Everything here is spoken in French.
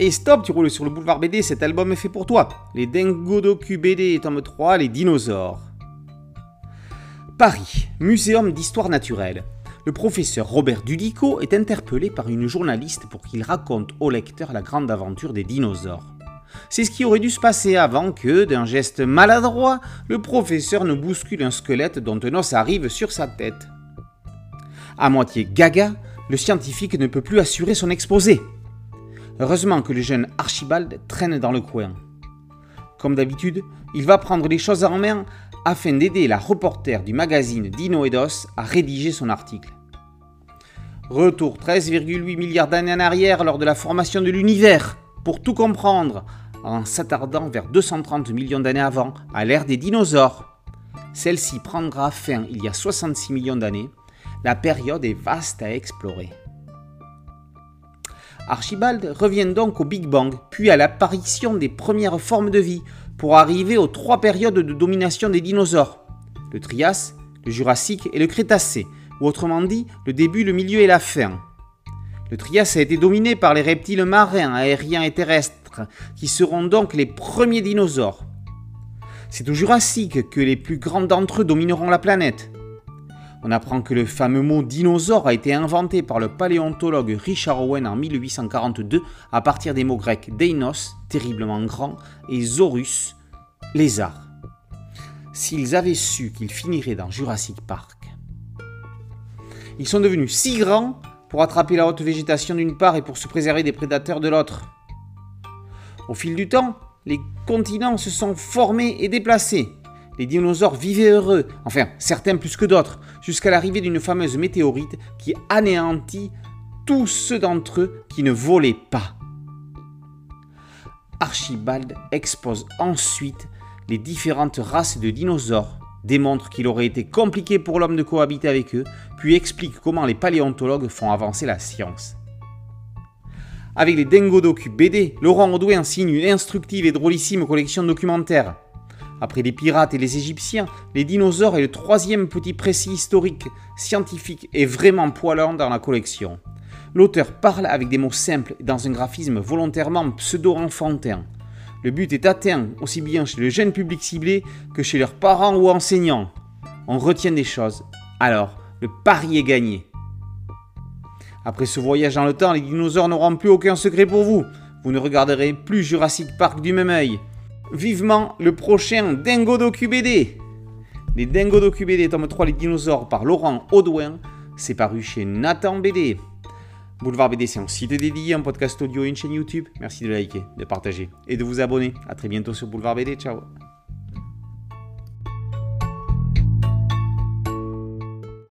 Et stop, tu roules sur le boulevard BD, cet album est fait pour toi. Les Dengodoku BD, tome 3, les dinosaures. Paris, Muséum d'histoire naturelle. Le professeur Robert Dudico est interpellé par une journaliste pour qu'il raconte au lecteur la grande aventure des dinosaures. C'est ce qui aurait dû se passer avant que, d'un geste maladroit, le professeur ne bouscule un squelette dont un os arrive sur sa tête. À moitié gaga, le scientifique ne peut plus assurer son exposé. Heureusement que le jeune Archibald traîne dans le coin. Comme d'habitude, il va prendre les choses en main afin d'aider la reporter du magazine Dino Eidos à rédiger son article. Retour 13,8 milliards d'années en arrière lors de la formation de l'univers, pour tout comprendre, en s'attardant vers 230 millions d'années avant, à l'ère des dinosaures. Celle-ci prendra fin il y a 66 millions d'années. La période est vaste à explorer. Archibald revient donc au Big Bang, puis à l'apparition des premières formes de vie, pour arriver aux trois périodes de domination des dinosaures. Le Trias, le Jurassique et le Crétacé, ou autrement dit, le début, le milieu et la fin. Le Trias a été dominé par les reptiles marins, aériens et terrestres, qui seront donc les premiers dinosaures. C'est au Jurassique que les plus grands d'entre eux domineront la planète. On apprend que le fameux mot dinosaure a été inventé par le paléontologue Richard Owen en 1842 à partir des mots grecs deinos, terriblement grand, et zorus, lézard. S'ils avaient su qu'ils finiraient dans Jurassic Park. Ils sont devenus si grands pour attraper la haute végétation d'une part et pour se préserver des prédateurs de l'autre. Au fil du temps, les continents se sont formés et déplacés les dinosaures vivaient heureux, enfin certains plus que d'autres, jusqu'à l'arrivée d'une fameuse météorite qui anéantit tous ceux d'entre eux qui ne volaient pas. Archibald expose ensuite les différentes races de dinosaures, démontre qu'il aurait été compliqué pour l'homme de cohabiter avec eux, puis explique comment les paléontologues font avancer la science. Avec les Dengodoku BD, Laurent Audouin signe une instructive et drôlissime collection documentaire. Après les pirates et les Égyptiens, les dinosaures est le troisième petit précis historique, scientifique et vraiment poilant dans la collection. L'auteur parle avec des mots simples et dans un graphisme volontairement pseudo-enfantin. Le but est atteint aussi bien chez le jeune public ciblé que chez leurs parents ou enseignants. On retient des choses. Alors, le pari est gagné. Après ce voyage dans le temps, les dinosaures n'auront plus aucun secret pour vous. Vous ne regarderez plus Jurassic Park du même œil vivement le prochain Dingo Docu BD. Les Dingo Docu BD, tome 3, Les dinosaures par Laurent Audouin. C'est paru chez Nathan BD. Boulevard BD, c'est un site dédié, un podcast audio et une chaîne YouTube. Merci de liker, de partager et de vous abonner. A très bientôt sur Boulevard BD. Ciao